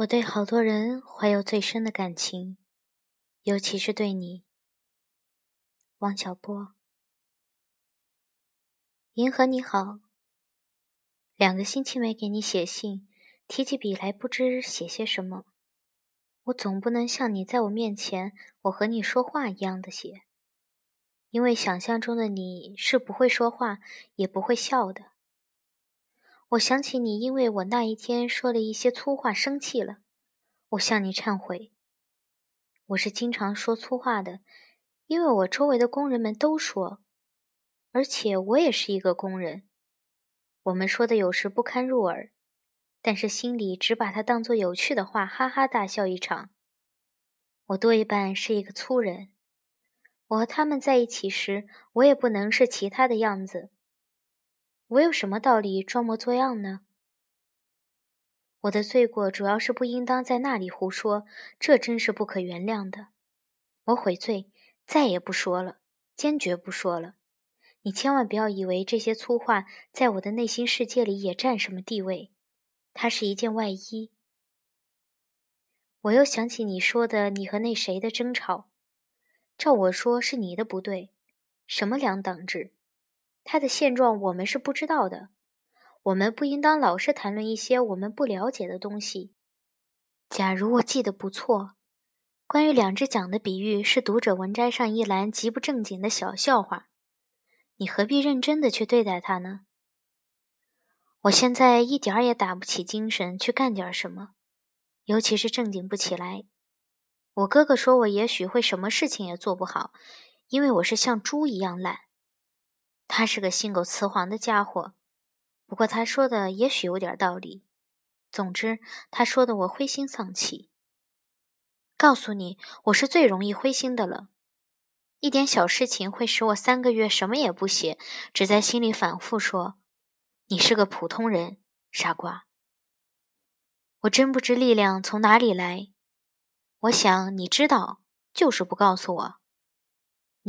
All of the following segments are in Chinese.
我对好多人怀有最深的感情，尤其是对你，王小波。银河你好，两个星期没给你写信，提起笔来不知写些什么。我总不能像你在我面前，我和你说话一样的写，因为想象中的你是不会说话，也不会笑的。我想起你，因为我那一天说了一些粗话，生气了。我向你忏悔。我是经常说粗话的，因为我周围的工人们都说，而且我也是一个工人。我们说的有时不堪入耳，但是心里只把它当作有趣的话，哈哈大笑一场。我多一半是一个粗人。我和他们在一起时，我也不能是其他的样子。我有什么道理装模作样呢？我的罪过主要是不应当在那里胡说，这真是不可原谅的。我悔罪，再也不说了，坚决不说了。你千万不要以为这些粗话在我的内心世界里也占什么地位，它是一件外衣。我又想起你说的你和那谁的争吵，照我说是你的不对，什么两党制？他的现状我们是不知道的，我们不应当老是谈论一些我们不了解的东西。假如我记得不错，关于两只桨的比喻是读者文摘上一栏极不正经的小笑话，你何必认真的去对待它呢？我现在一点儿也打不起精神去干点什么，尤其是正经不起来。我哥哥说我也许会什么事情也做不好，因为我是像猪一样懒。他是个信狗雌黄的家伙，不过他说的也许有点道理。总之，他说的我灰心丧气。告诉你，我是最容易灰心的了。一点小事情会使我三个月什么也不写，只在心里反复说：“你是个普通人，傻瓜。”我真不知力量从哪里来。我想你知道，就是不告诉我。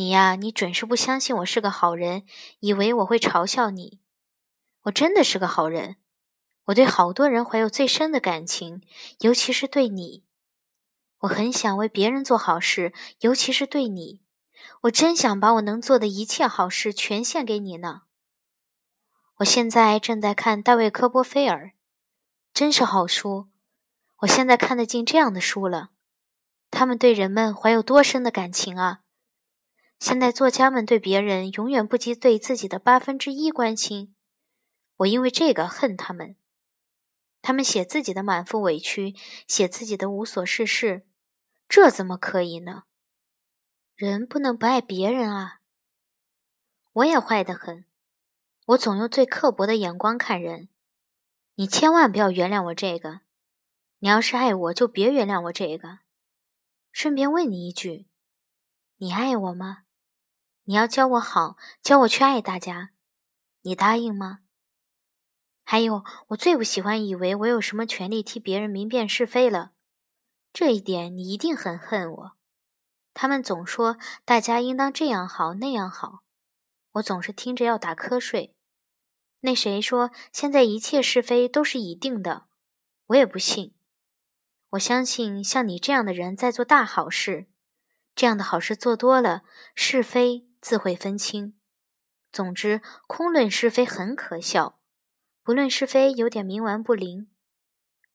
你呀，你准是不相信我是个好人，以为我会嘲笑你。我真的是个好人，我对好多人怀有最深的感情，尤其是对你。我很想为别人做好事，尤其是对你。我真想把我能做的一切好事全献给你呢。我现在正在看大卫·科波菲尔，真是好书。我现在看得进这样的书了，他们对人们怀有多深的感情啊！现在作家们对别人永远不及对自己的八分之一关心，我因为这个恨他们。他们写自己的满腹委屈，写自己的无所事事，这怎么可以呢？人不能不爱别人啊！我也坏得很，我总用最刻薄的眼光看人。你千万不要原谅我这个，你要是爱我，就别原谅我这个。顺便问你一句，你爱我吗？你要教我好，教我去爱大家，你答应吗？还有，我最不喜欢以为我有什么权利替别人明辨是非了，这一点你一定很恨我。他们总说大家应当这样好那样好，我总是听着要打瞌睡。那谁说现在一切是非都是已定的？我也不信。我相信像你这样的人在做大好事，这样的好事做多了，是非。自会分清。总之，空论是非很可笑，不论是非有点冥顽不灵。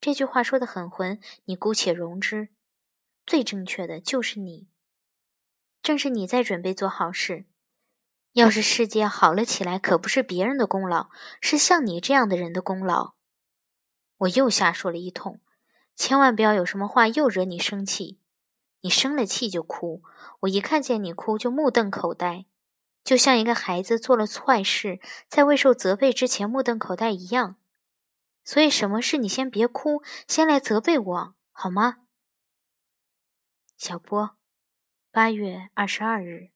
这句话说的很混，你姑且容之。最正确的就是你，正是你在准备做好事。要是世界好了起来，可不是别人的功劳，是像你这样的人的功劳。我又瞎说了一通，千万不要有什么话又惹你生气。你生了气就哭，我一看见你哭就目瞪口呆，就像一个孩子做了坏事，在未受责备之前目瞪口呆一样。所以什么事你先别哭，先来责备我好吗？小波，八月二十二日。